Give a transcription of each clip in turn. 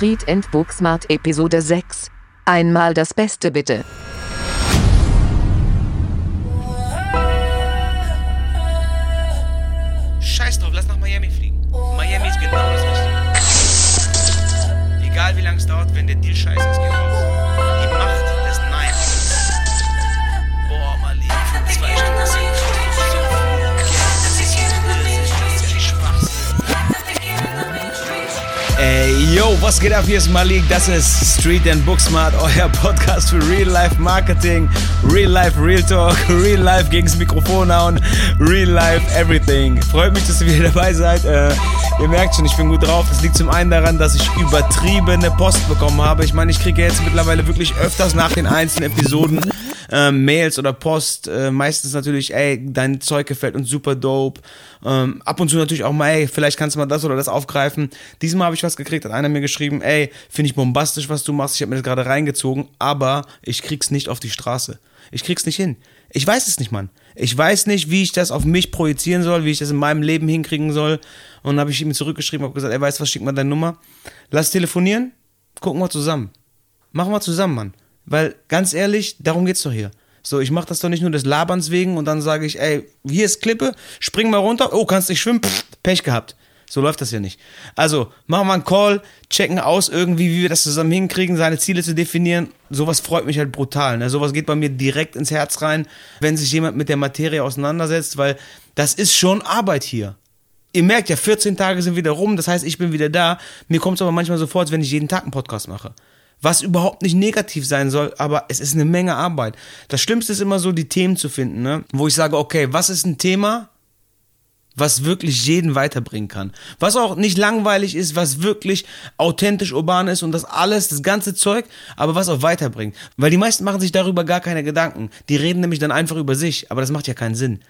Street and Booksmart Episode 6. Einmal das Beste bitte. Scheiß drauf, lass nach Miami fliegen. Miami ist genau das Richtige. Egal wie lange es dauert, wenn der Deal scheiße ist, geht raus. Was geht ab? Hier ist Malik. Das ist Street and Booksmart, euer Podcast für Real Life Marketing, Real Life Real Talk, Real Life gegens Mikrofon hauen, Real Life Everything. Freut mich, dass ihr wieder dabei seid. Äh, ihr merkt schon, ich bin gut drauf. Das liegt zum einen daran, dass ich übertriebene Post bekommen habe. Ich meine, ich kriege jetzt mittlerweile wirklich öfters nach den einzelnen Episoden ähm, Mails oder Post, äh, meistens natürlich, ey, dein Zeug gefällt uns super dope. Ähm, ab und zu natürlich auch mal, ey, vielleicht kannst du mal das oder das aufgreifen. Diesmal habe ich was gekriegt, hat einer mir geschrieben, ey, finde ich bombastisch, was du machst, ich habe mir das gerade reingezogen, aber ich krieg's nicht auf die Straße. Ich krieg's nicht hin. Ich weiß es nicht, Mann. Ich weiß nicht, wie ich das auf mich projizieren soll, wie ich das in meinem Leben hinkriegen soll. Und dann habe ich ihm zurückgeschrieben, habe gesagt, ey, weißt was, schick mal deine Nummer. Lass telefonieren, gucken wir zusammen. Machen wir zusammen, Mann. Weil ganz ehrlich, darum geht's doch hier. So, ich mache das doch nicht nur des Laberns wegen und dann sage ich, ey, hier ist Klippe, spring mal runter, oh, kannst nicht schwimmen, Pff, Pech gehabt. So läuft das ja nicht. Also, machen wir einen Call, checken aus irgendwie, wie wir das zusammen hinkriegen, seine Ziele zu definieren. Sowas freut mich halt brutal. Ne? Sowas geht bei mir direkt ins Herz rein, wenn sich jemand mit der Materie auseinandersetzt, weil das ist schon Arbeit hier. Ihr merkt ja, 14 Tage sind wieder rum, das heißt, ich bin wieder da. Mir kommt es aber manchmal so vor, als wenn ich jeden Tag einen Podcast mache was überhaupt nicht negativ sein soll, aber es ist eine Menge Arbeit. Das Schlimmste ist immer so, die Themen zu finden, ne? wo ich sage, okay, was ist ein Thema, was wirklich jeden weiterbringen kann. Was auch nicht langweilig ist, was wirklich authentisch urban ist und das alles, das ganze Zeug, aber was auch weiterbringt. Weil die meisten machen sich darüber gar keine Gedanken. Die reden nämlich dann einfach über sich, aber das macht ja keinen Sinn.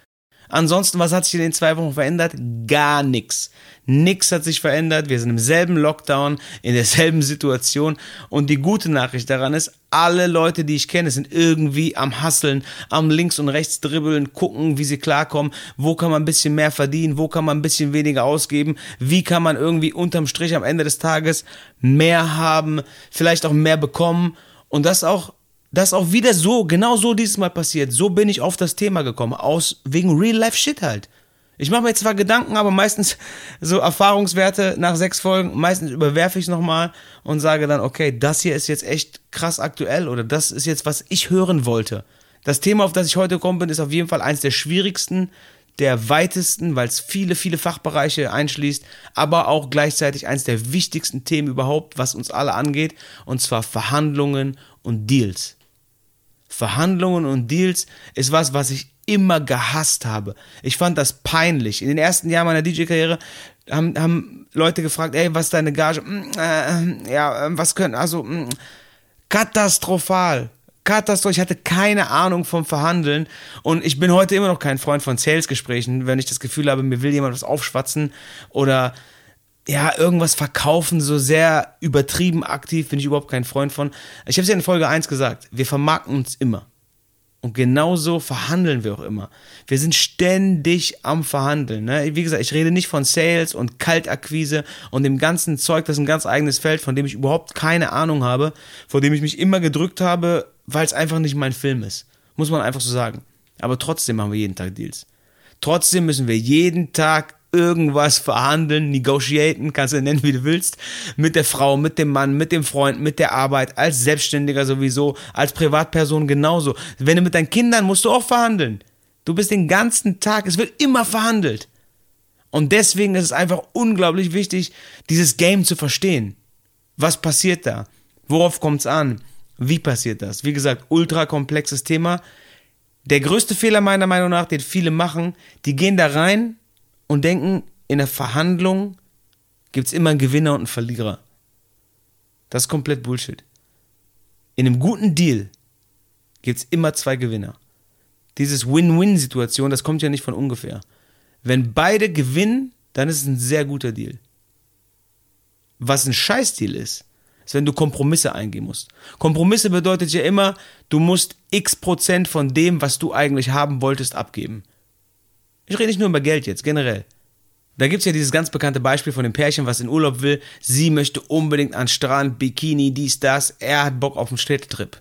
Ansonsten, was hat sich in den zwei Wochen verändert? Gar nichts. Nix hat sich verändert. Wir sind im selben Lockdown, in derselben Situation. Und die gute Nachricht daran ist, alle Leute, die ich kenne, sind irgendwie am Hasseln, am links und rechts dribbeln, gucken, wie sie klarkommen, wo kann man ein bisschen mehr verdienen, wo kann man ein bisschen weniger ausgeben, wie kann man irgendwie unterm Strich am Ende des Tages mehr haben, vielleicht auch mehr bekommen. Und das auch das auch wieder so, genau so dieses Mal passiert. So bin ich auf das Thema gekommen, aus wegen Real-Life-Shit halt. Ich mache mir zwar Gedanken, aber meistens so Erfahrungswerte nach sechs Folgen, meistens überwerfe ich es nochmal und sage dann, okay, das hier ist jetzt echt krass aktuell oder das ist jetzt, was ich hören wollte. Das Thema, auf das ich heute gekommen bin, ist auf jeden Fall eins der schwierigsten, der weitesten, weil es viele, viele Fachbereiche einschließt, aber auch gleichzeitig eins der wichtigsten Themen überhaupt, was uns alle angeht, und zwar Verhandlungen und Deals. Verhandlungen und Deals ist was, was ich immer gehasst habe. Ich fand das peinlich. In den ersten Jahren meiner DJ-Karriere haben, haben Leute gefragt, ey, was ist deine Gage? Mm, äh, ja, ähm, was können, also, mm, katastrophal. Katastrophal. Ich hatte keine Ahnung vom Verhandeln und ich bin heute immer noch kein Freund von Sales-Gesprächen, wenn ich das Gefühl habe, mir will jemand was aufschwatzen oder ja, irgendwas verkaufen, so sehr übertrieben aktiv, bin ich überhaupt kein Freund von. Ich habe es ja in Folge 1 gesagt, wir vermarkten uns immer. Und genauso verhandeln wir auch immer. Wir sind ständig am Verhandeln. Ne? Wie gesagt, ich rede nicht von Sales und Kaltakquise und dem ganzen Zeug, das ist ein ganz eigenes Feld, von dem ich überhaupt keine Ahnung habe, vor dem ich mich immer gedrückt habe, weil es einfach nicht mein Film ist. Muss man einfach so sagen. Aber trotzdem machen wir jeden Tag Deals. Trotzdem müssen wir jeden Tag irgendwas verhandeln, negotiaten, kannst du nennen, wie du willst, mit der Frau, mit dem Mann, mit dem Freund, mit der Arbeit, als Selbstständiger sowieso, als Privatperson genauso. Wenn du mit deinen Kindern musst du auch verhandeln. Du bist den ganzen Tag, es wird immer verhandelt. Und deswegen ist es einfach unglaublich wichtig, dieses Game zu verstehen. Was passiert da? Worauf kommt es an? Wie passiert das? Wie gesagt, ultra komplexes Thema. Der größte Fehler meiner Meinung nach, den viele machen, die gehen da rein und denken, in der Verhandlung gibt es immer einen Gewinner und einen Verlierer. Das ist komplett Bullshit. In einem guten Deal gibt es immer zwei Gewinner. Dieses Win-Win-Situation, das kommt ja nicht von ungefähr. Wenn beide gewinnen, dann ist es ein sehr guter Deal. Was ein Scheißdeal ist, ist, wenn du Kompromisse eingehen musst. Kompromisse bedeutet ja immer, du musst x Prozent von dem, was du eigentlich haben wolltest, abgeben. Ich rede nicht nur über Geld jetzt, generell. Da gibt es ja dieses ganz bekannte Beispiel von dem Pärchen, was in Urlaub will. Sie möchte unbedingt an Strand, Bikini, dies, das. Er hat Bock auf einen Städtetrip.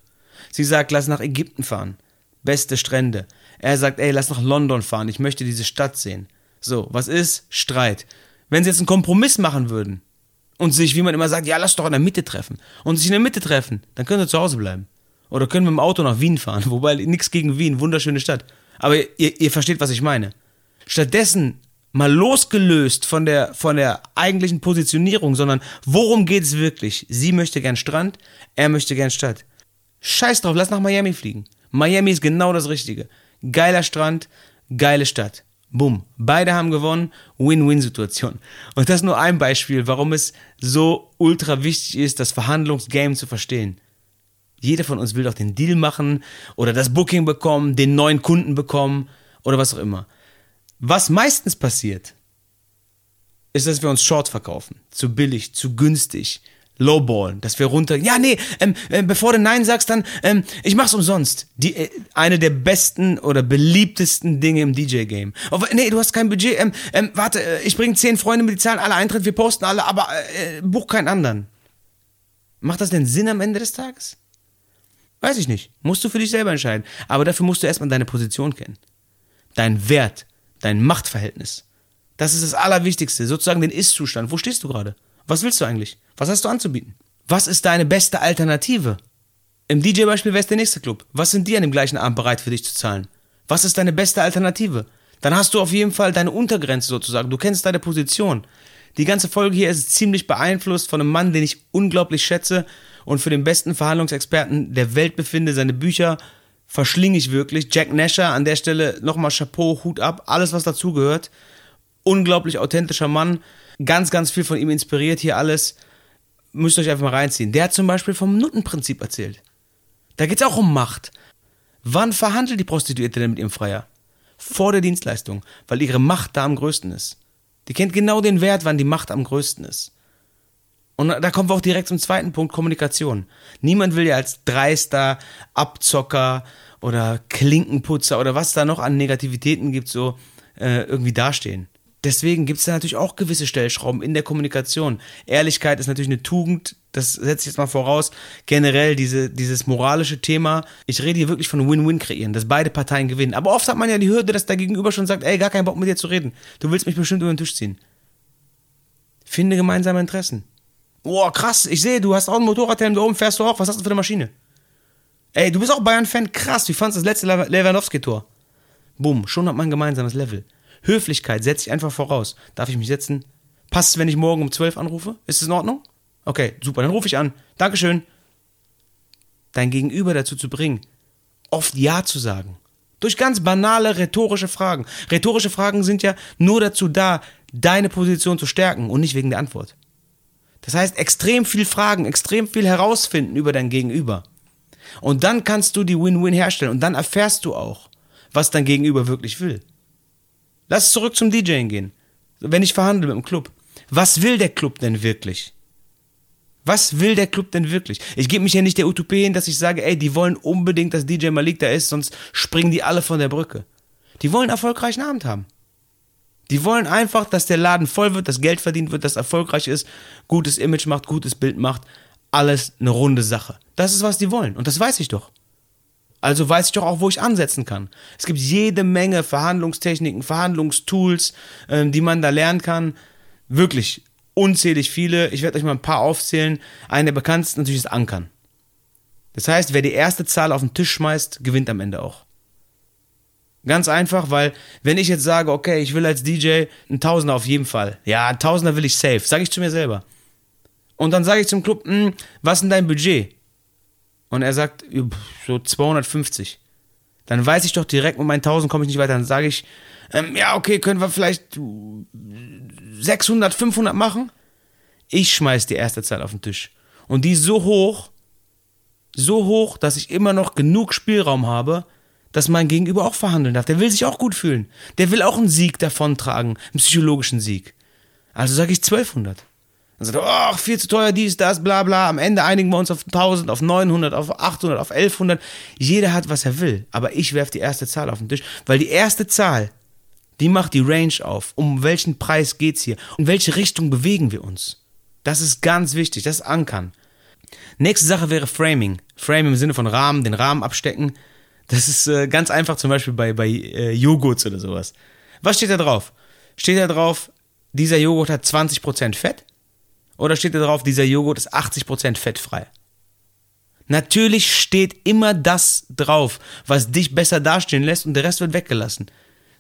Sie sagt, lass nach Ägypten fahren. Beste Strände. Er sagt, ey, lass nach London fahren. Ich möchte diese Stadt sehen. So, was ist? Streit. Wenn sie jetzt einen Kompromiss machen würden und sich, wie man immer sagt, ja, lass doch in der Mitte treffen und sich in der Mitte treffen, dann können sie zu Hause bleiben. Oder können wir im Auto nach Wien fahren. Wobei, nichts gegen Wien, wunderschöne Stadt. Aber ihr, ihr versteht, was ich meine. Stattdessen mal losgelöst von der, von der eigentlichen Positionierung, sondern worum geht es wirklich? Sie möchte gern Strand, er möchte gern Stadt. Scheiß drauf, lass nach Miami fliegen. Miami ist genau das Richtige. Geiler Strand, geile Stadt. Bumm. Beide haben gewonnen. Win-Win-Situation. Und das ist nur ein Beispiel, warum es so ultra wichtig ist, das Verhandlungsgame zu verstehen. Jeder von uns will doch den Deal machen oder das Booking bekommen, den neuen Kunden bekommen oder was auch immer. Was meistens passiert, ist, dass wir uns Short verkaufen. Zu billig, zu günstig. Lowballen, dass wir runter. Ja, nee, ähm, äh, bevor du Nein sagst, dann, ähm, ich mach's umsonst. Die, äh, eine der besten oder beliebtesten Dinge im DJ-Game. Oh, nee, du hast kein Budget. Ähm, ähm, warte, äh, ich bringe zehn Freunde mit, die zahlen alle Eintritt, wir posten alle, aber äh, buch keinen anderen. Macht das denn Sinn am Ende des Tages? Weiß ich nicht. Musst du für dich selber entscheiden. Aber dafür musst du erstmal deine Position kennen. Dein Wert, dein Machtverhältnis. Das ist das Allerwichtigste. Sozusagen den Ist-Zustand. Wo stehst du gerade? Was willst du eigentlich? Was hast du anzubieten? Was ist deine beste Alternative? Im DJ-Beispiel wäre es der nächste Club. Was sind die an dem gleichen Abend bereit für dich zu zahlen? Was ist deine beste Alternative? Dann hast du auf jeden Fall deine Untergrenze sozusagen. Du kennst deine Position. Die ganze Folge hier ist ziemlich beeinflusst von einem Mann, den ich unglaublich schätze und für den besten Verhandlungsexperten der Welt befinde. Seine Bücher verschlinge ich wirklich. Jack Nasher an der Stelle nochmal Chapeau, Hut ab, alles was dazugehört. Unglaublich authentischer Mann. Ganz, ganz viel von ihm inspiriert hier alles. Müsst ihr euch einfach mal reinziehen. Der hat zum Beispiel vom Nuttenprinzip erzählt. Da geht es auch um Macht. Wann verhandelt die Prostituierte denn mit ihrem Freier? Vor der Dienstleistung, weil ihre Macht da am größten ist. Die kennt genau den Wert, wann die Macht am größten ist. Und da kommen wir auch direkt zum zweiten Punkt, Kommunikation. Niemand will ja als dreister Abzocker oder Klinkenputzer oder was da noch an Negativitäten gibt, so äh, irgendwie dastehen. Deswegen gibt es da natürlich auch gewisse Stellschrauben in der Kommunikation. Ehrlichkeit ist natürlich eine Tugend, das setze ich jetzt mal voraus. Generell diese, dieses moralische Thema. Ich rede hier wirklich von Win-Win kreieren, dass beide Parteien gewinnen. Aber oft hat man ja die Hürde, dass der Gegenüber schon sagt, ey, gar keinen Bock mit dir zu reden. Du willst mich bestimmt über den Tisch ziehen. Finde gemeinsame Interessen. Boah, krass, ich sehe, du hast auch einen Motorradhelm da oben, fährst du auch. Was hast du für eine Maschine? Ey, du bist auch Bayern-Fan, krass, wie fandest du das letzte Lewandowski-Tor? Bumm, schon hat man ein gemeinsames Level. Höflichkeit setze ich einfach voraus. Darf ich mich setzen? Passt es, wenn ich morgen um 12 anrufe? Ist es in Ordnung? Okay, super, dann rufe ich an. Dankeschön. Dein Gegenüber dazu zu bringen, oft Ja zu sagen. Durch ganz banale rhetorische Fragen. Rhetorische Fragen sind ja nur dazu da, deine Position zu stärken und nicht wegen der Antwort. Das heißt, extrem viel Fragen, extrem viel herausfinden über dein Gegenüber. Und dann kannst du die Win-Win herstellen und dann erfährst du auch, was dein Gegenüber wirklich will. Lass zurück zum DJing gehen. Wenn ich verhandle mit dem Club. Was will der Club denn wirklich? Was will der Club denn wirklich? Ich gebe mich ja nicht der Utopie hin, dass ich sage, ey, die wollen unbedingt, dass DJ Malik da ist, sonst springen die alle von der Brücke. Die wollen einen erfolgreichen Abend haben. Die wollen einfach, dass der Laden voll wird, dass Geld verdient wird, dass erfolgreich ist, gutes Image macht, gutes Bild macht. Alles eine runde Sache. Das ist, was die wollen. Und das weiß ich doch. Also weiß ich doch auch, wo ich ansetzen kann. Es gibt jede Menge Verhandlungstechniken, Verhandlungstools, ähm, die man da lernen kann. Wirklich unzählig viele. Ich werde euch mal ein paar aufzählen. Eine der bekanntesten natürlich ist Ankern. Das heißt, wer die erste Zahl auf den Tisch schmeißt, gewinnt am Ende auch. Ganz einfach, weil wenn ich jetzt sage, okay, ich will als DJ einen Tausender auf jeden Fall. Ja, einen Tausender will ich safe, sage ich zu mir selber. Und dann sage ich zum Club, hm, was ist denn dein Budget? Und er sagt, so 250. Dann weiß ich doch direkt, mit meinen 1000 komme ich nicht weiter. Dann sage ich, ähm, ja, okay, können wir vielleicht 600, 500 machen? Ich schmeiß die erste Zahl auf den Tisch. Und die ist so hoch, so hoch, dass ich immer noch genug Spielraum habe, dass mein Gegenüber auch verhandeln darf. Der will sich auch gut fühlen. Der will auch einen Sieg davontragen, einen psychologischen Sieg. Also sage ich 1200. Dann sagt er, ach, viel zu teuer, dies, das, bla, bla. Am Ende einigen wir uns auf 1000, auf 900, auf 800, auf 1100. Jeder hat, was er will. Aber ich werfe die erste Zahl auf den Tisch, weil die erste Zahl Die macht die Range auf. Um welchen Preis geht's hier? In welche Richtung bewegen wir uns? Das ist ganz wichtig, das Ankern. Nächste Sache wäre Framing. Framing im Sinne von Rahmen, den Rahmen abstecken. Das ist äh, ganz einfach zum Beispiel bei, bei äh, Joghurts oder sowas. Was steht da drauf? Steht da drauf, dieser Joghurt hat 20% Fett? Oder steht da drauf, dieser Joghurt ist 80% fettfrei? Natürlich steht immer das drauf, was dich besser dastehen lässt und der Rest wird weggelassen.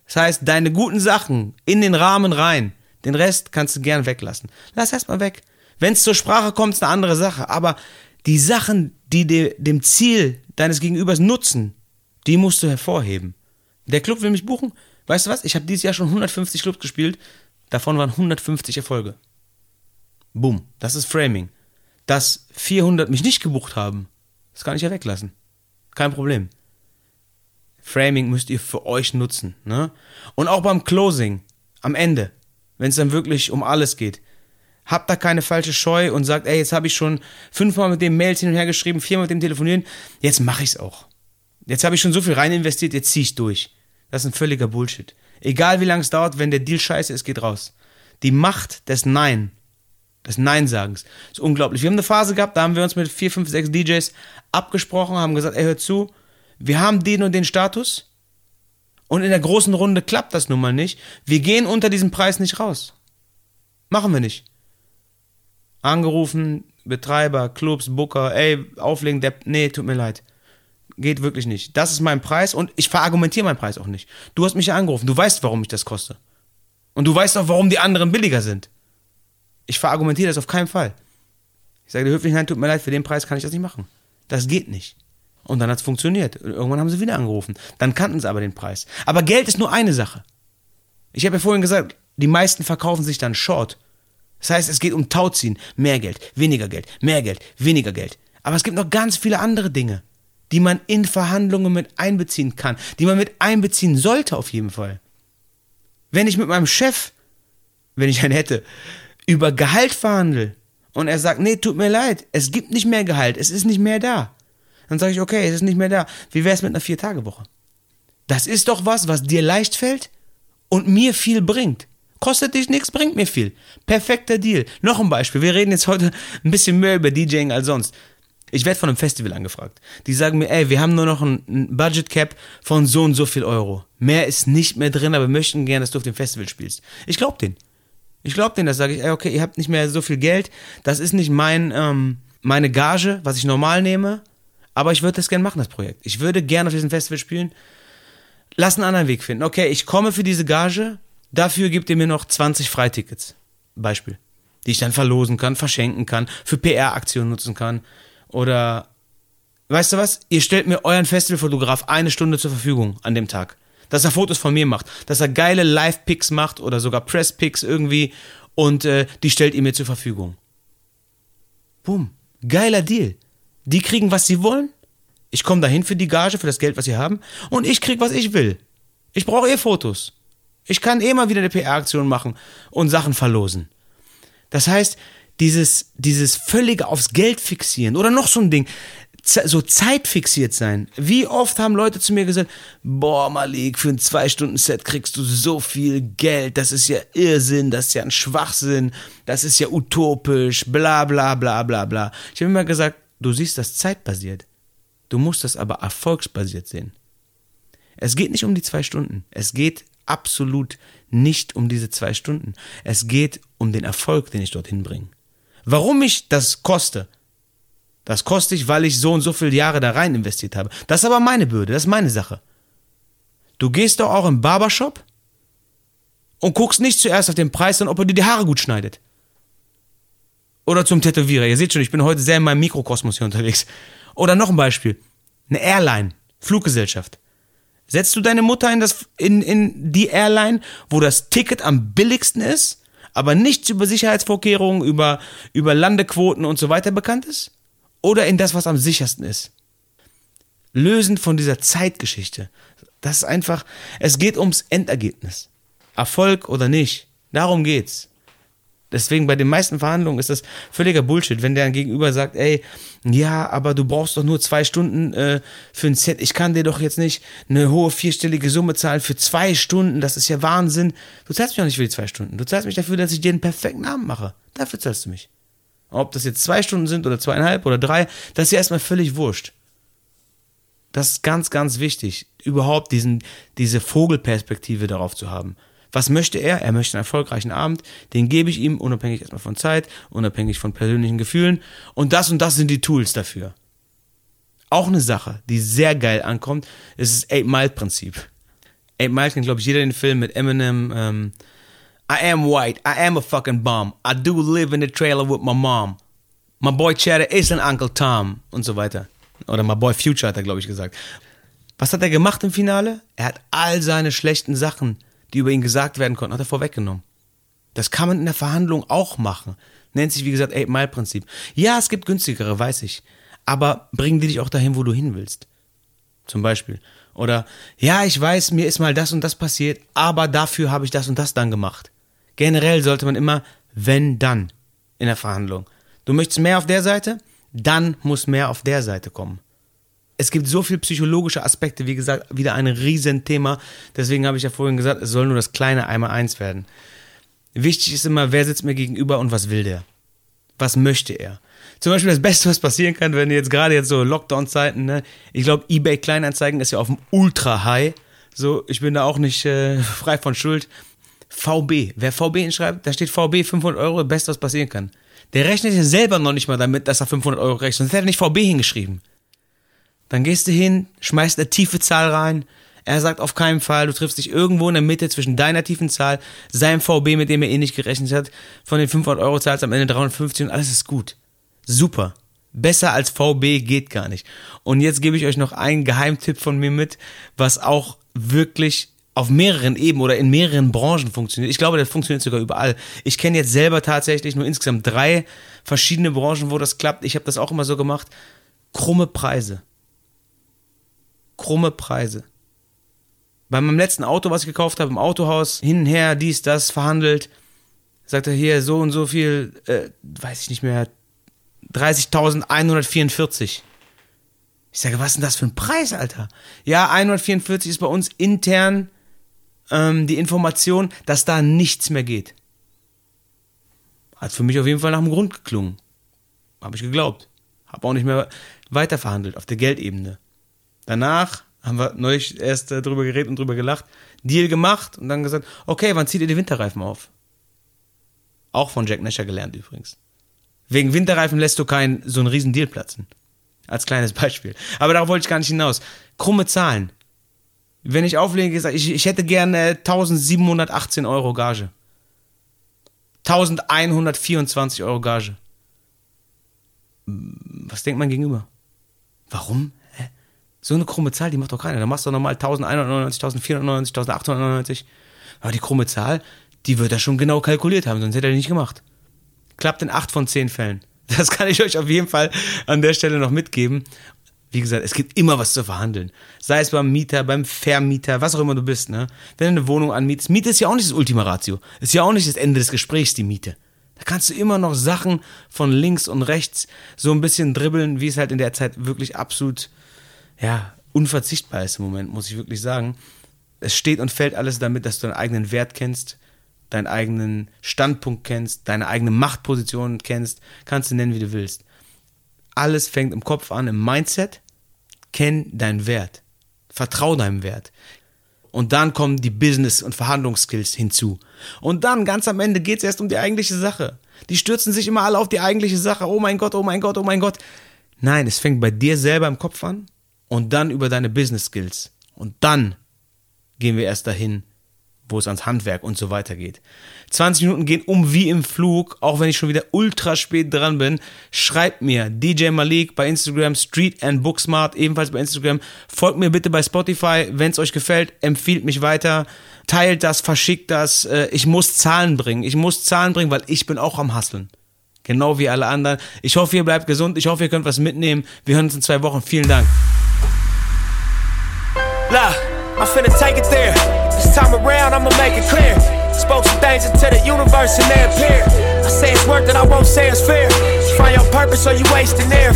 Das heißt, deine guten Sachen in den Rahmen rein, den Rest kannst du gern weglassen. Lass erstmal weg. Wenn es zur Sprache kommt, ist eine andere Sache. Aber die Sachen, die de, dem Ziel deines Gegenübers nutzen, die musst du hervorheben. Der Club will mich buchen. Weißt du was? Ich habe dieses Jahr schon 150 Clubs gespielt. Davon waren 150 Erfolge. Boom. Das ist Framing. Dass 400 mich nicht gebucht haben, das kann ich ja weglassen. Kein Problem. Framing müsst ihr für euch nutzen. Ne? Und auch beim Closing, am Ende, wenn es dann wirklich um alles geht, habt da keine falsche Scheu und sagt, ey, jetzt habe ich schon fünfmal mit dem Mails hin und her geschrieben, viermal mit dem telefonieren, jetzt mache ich es auch. Jetzt habe ich schon so viel rein investiert, jetzt ziehe ich durch. Das ist ein völliger Bullshit. Egal wie lange es dauert, wenn der Deal scheiße ist, geht raus. Die Macht des Nein, des Nein-Sagens, ist unglaublich. Wir haben eine Phase gehabt, da haben wir uns mit vier, fünf, sechs DJs abgesprochen, haben gesagt, ey, hör zu, wir haben den und den Status und in der großen Runde klappt das nun mal nicht. Wir gehen unter diesem Preis nicht raus. Machen wir nicht. Angerufen, Betreiber, Clubs, Booker, ey, auflegen, der, nee, tut mir leid. Geht wirklich nicht. Das ist mein Preis und ich verargumentiere meinen Preis auch nicht. Du hast mich ja angerufen, du weißt, warum ich das koste. Und du weißt auch, warum die anderen billiger sind. Ich verargumentiere das auf keinen Fall. Ich sage dir höflich, nein, tut mir leid, für den Preis kann ich das nicht machen. Das geht nicht. Und dann hat es funktioniert. Irgendwann haben sie wieder angerufen. Dann kannten sie aber den Preis. Aber Geld ist nur eine Sache. Ich habe ja vorhin gesagt, die meisten verkaufen sich dann short. Das heißt, es geht um Tauziehen. Mehr Geld, weniger Geld, mehr Geld, weniger Geld. Aber es gibt noch ganz viele andere Dinge, die man in Verhandlungen mit einbeziehen kann, die man mit einbeziehen sollte auf jeden Fall. Wenn ich mit meinem Chef, wenn ich einen hätte, über Gehalt verhandle und er sagt, nee, tut mir leid, es gibt nicht mehr Gehalt, es ist nicht mehr da. Dann sage ich, okay, es ist nicht mehr da. Wie wäre es mit einer Vier-Tage-Woche? Das ist doch was, was dir leicht fällt und mir viel bringt. Kostet dich nichts, bringt mir viel. Perfekter Deal. Noch ein Beispiel. Wir reden jetzt heute ein bisschen mehr über DJing als sonst. Ich werde von einem Festival angefragt. Die sagen mir, ey, wir haben nur noch ein Budget Cap von so und so viel Euro. Mehr ist nicht mehr drin, aber wir möchten gerne, dass du auf dem Festival spielst. Ich glaube den. Ich glaube den, das sage ich, ey, okay, ihr habt nicht mehr so viel Geld. Das ist nicht mein, ähm, meine Gage, was ich normal nehme. Aber ich würde das gerne machen, das Projekt. Ich würde gerne auf diesem Festival spielen. Lass einen anderen Weg finden. Okay, ich komme für diese Gage, Dafür gibt ihr mir noch 20 Freitickets. Beispiel. Die ich dann verlosen kann, verschenken kann, für PR-Aktionen nutzen kann. Oder, weißt du was? Ihr stellt mir euren Festivalfotograf eine Stunde zur Verfügung an dem Tag. Dass er Fotos von mir macht. Dass er geile Live-Pics macht oder sogar Press-Pics irgendwie. Und äh, die stellt ihr mir zur Verfügung. Boom. Geiler Deal. Die kriegen, was sie wollen. Ich komme dahin für die Gage, für das Geld, was sie haben. Und ich krieg, was ich will. Ich brauche eh Fotos. Ich kann eh mal wieder eine PR-Aktion machen und Sachen verlosen. Das heißt, dieses, dieses völlige aufs Geld fixieren oder noch so ein Ding, so zeitfixiert sein. Wie oft haben Leute zu mir gesagt, boah, Malik, für ein Zwei-Stunden-Set kriegst du so viel Geld, das ist ja Irrsinn, das ist ja ein Schwachsinn, das ist ja utopisch, bla bla bla bla bla. Ich habe immer gesagt, du siehst das zeitbasiert. Du musst das aber erfolgsbasiert sehen. Es geht nicht um die zwei Stunden. Es geht absolut nicht um diese zwei Stunden. Es geht um den Erfolg, den ich dorthin bringe. Warum ich das koste, das koste ich, weil ich so und so viele Jahre da rein investiert habe. Das ist aber meine Bürde, das ist meine Sache. Du gehst doch auch im Barbershop und guckst nicht zuerst auf den Preis, sondern ob er dir die Haare gut schneidet. Oder zum Tätowierer. Ihr seht schon, ich bin heute sehr in meinem Mikrokosmos hier unterwegs. Oder noch ein Beispiel. Eine Airline, Fluggesellschaft. Setzt du deine Mutter in, das, in, in die Airline, wo das Ticket am billigsten ist, aber nichts über Sicherheitsvorkehrungen, über, über Landequoten und so weiter bekannt ist? Oder in das, was am sichersten ist? Lösen von dieser Zeitgeschichte. Das ist einfach, es geht ums Endergebnis. Erfolg oder nicht. Darum geht's. Deswegen bei den meisten Verhandlungen ist das völliger Bullshit, wenn der Gegenüber sagt, ey, ja, aber du brauchst doch nur zwei Stunden äh, für ein Set. Ich kann dir doch jetzt nicht eine hohe vierstellige Summe zahlen für zwei Stunden. Das ist ja Wahnsinn. Du zahlst mich auch nicht für die zwei Stunden. Du zahlst mich dafür, dass ich dir einen perfekten Abend mache. Dafür zahlst du mich. Ob das jetzt zwei Stunden sind oder zweieinhalb oder drei, das ist ja erstmal völlig wurscht. Das ist ganz, ganz wichtig, überhaupt diesen, diese Vogelperspektive darauf zu haben. Was möchte er? Er möchte einen erfolgreichen Abend. Den gebe ich ihm, unabhängig erstmal von Zeit, unabhängig von persönlichen Gefühlen. Und das und das sind die Tools dafür. Auch eine Sache, die sehr geil ankommt, ist das Eight-Mile-Prinzip. Eight Mile kennt, glaube ich, jeder den Film mit Eminem. Ähm, I am white, I am a fucking bomb. I do live in the trailer with my mom. My boy Cheddar is an Uncle Tom. Und so weiter. Oder my boy Future hat er, glaube ich, gesagt. Was hat er gemacht im Finale? Er hat all seine schlechten Sachen die über ihn gesagt werden konnten, hat er vorweggenommen. Das kann man in der Verhandlung auch machen. Nennt sich, wie gesagt, Eight-Mile-Prinzip. Ja, es gibt günstigere, weiß ich. Aber bringen die dich auch dahin, wo du hin willst. Zum Beispiel. Oder, ja, ich weiß, mir ist mal das und das passiert, aber dafür habe ich das und das dann gemacht. Generell sollte man immer, wenn, dann in der Verhandlung. Du möchtest mehr auf der Seite, dann muss mehr auf der Seite kommen es gibt so viele psychologische Aspekte, wie gesagt, wieder ein Riesenthema. Deswegen habe ich ja vorhin gesagt, es soll nur das kleine einmal eins werden. Wichtig ist immer, wer sitzt mir gegenüber und was will der? Was möchte er? Zum Beispiel das Beste, was passieren kann, wenn jetzt gerade jetzt so Lockdown-Zeiten, ne? Ich glaube, eBay Kleinanzeigen ist ja auf dem Ultra-High. So, ich bin da auch nicht äh, frei von Schuld. VB, wer VB hinschreibt, da steht VB 500 Euro, Beste, was passieren kann. Der rechnet ja selber noch nicht mal damit, dass er 500 Euro rechnet, sonst hätte er nicht VB hingeschrieben. Dann gehst du hin, schmeißt eine tiefe Zahl rein. Er sagt auf keinen Fall, du triffst dich irgendwo in der Mitte zwischen deiner tiefen Zahl, seinem VB, mit dem er eh nicht gerechnet hat. Von den 500 Euro zahlst du am Ende 350 und alles ist gut. Super. Besser als VB geht gar nicht. Und jetzt gebe ich euch noch einen Geheimtipp von mir mit, was auch wirklich auf mehreren Ebenen oder in mehreren Branchen funktioniert. Ich glaube, das funktioniert sogar überall. Ich kenne jetzt selber tatsächlich nur insgesamt drei verschiedene Branchen, wo das klappt. Ich habe das auch immer so gemacht. Krumme Preise krumme Preise. Bei meinem letzten Auto, was ich gekauft habe, im Autohaus, hin und her, dies, das, verhandelt, sagt er hier so und so viel, äh, weiß ich nicht mehr, 30.144. Ich sage, was ist denn das für ein Preis, Alter? Ja, 144 ist bei uns intern ähm, die Information, dass da nichts mehr geht. Hat für mich auf jeden Fall nach dem Grund geklungen. Habe ich geglaubt. Habe auch nicht mehr weiter verhandelt auf der Geldebene. Danach haben wir neulich erst äh, drüber geredet und drüber gelacht. Deal gemacht und dann gesagt, okay, wann zieht ihr die Winterreifen auf? Auch von Jack Nasher gelernt übrigens. Wegen Winterreifen lässt du keinen so einen riesen Deal platzen. Als kleines Beispiel. Aber darauf wollte ich gar nicht hinaus. Krumme Zahlen. Wenn ich auflege, ich, ich hätte gerne 1718 Euro Gage. 1124 Euro Gage. Was denkt man gegenüber? Warum? So eine krumme Zahl, die macht doch keiner. Da machst du nochmal 1199, 1499, 1899. Aber die krumme Zahl, die wird er schon genau kalkuliert haben, sonst hätte er die nicht gemacht. Klappt in acht von zehn Fällen. Das kann ich euch auf jeden Fall an der Stelle noch mitgeben. Wie gesagt, es gibt immer was zu verhandeln. Sei es beim Mieter, beim Vermieter, was auch immer du bist, ne? Wenn du eine Wohnung anmietest, Miete ist ja auch nicht das Ultima Ratio. Ist ja auch nicht das Ende des Gesprächs, die Miete. Da kannst du immer noch Sachen von links und rechts so ein bisschen dribbeln, wie es halt in der Zeit wirklich absolut ja, unverzichtbar ist im Moment, muss ich wirklich sagen. Es steht und fällt alles damit, dass du deinen eigenen Wert kennst, deinen eigenen Standpunkt kennst, deine eigene Machtposition kennst, kannst du nennen, wie du willst. Alles fängt im Kopf an, im Mindset. Kenn deinen Wert. Vertrau deinem Wert. Und dann kommen die Business- und Verhandlungsskills hinzu. Und dann, ganz am Ende, geht es erst um die eigentliche Sache. Die stürzen sich immer alle auf die eigentliche Sache. Oh mein Gott, oh mein Gott, oh mein Gott. Nein, es fängt bei dir selber im Kopf an und dann über deine Business Skills. Und dann gehen wir erst dahin, wo es ans Handwerk und so weiter geht. 20 Minuten gehen um wie im Flug, auch wenn ich schon wieder ultra spät dran bin. Schreibt mir DJ Malik bei Instagram, Street and Booksmart, ebenfalls bei Instagram. Folgt mir bitte bei Spotify, wenn es euch gefällt, empfiehlt mich weiter, teilt das, verschickt das. Äh, ich muss Zahlen bringen. Ich muss Zahlen bringen, weil ich bin auch am Hasseln. Genau wie alle anderen. Ich hoffe, ihr bleibt gesund. Ich hoffe, ihr könnt was mitnehmen. Wir hören uns in zwei Wochen. Vielen Dank. Look, I'm finna take it there. This time around, I'ma make it clear. Spoke some things into the universe and they appeared. I say it's worth it, I won't say it's fair. Find your purpose or you wasting there.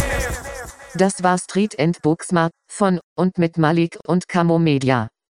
Das war Street and Booksmart von und mit Malik und Camo Media.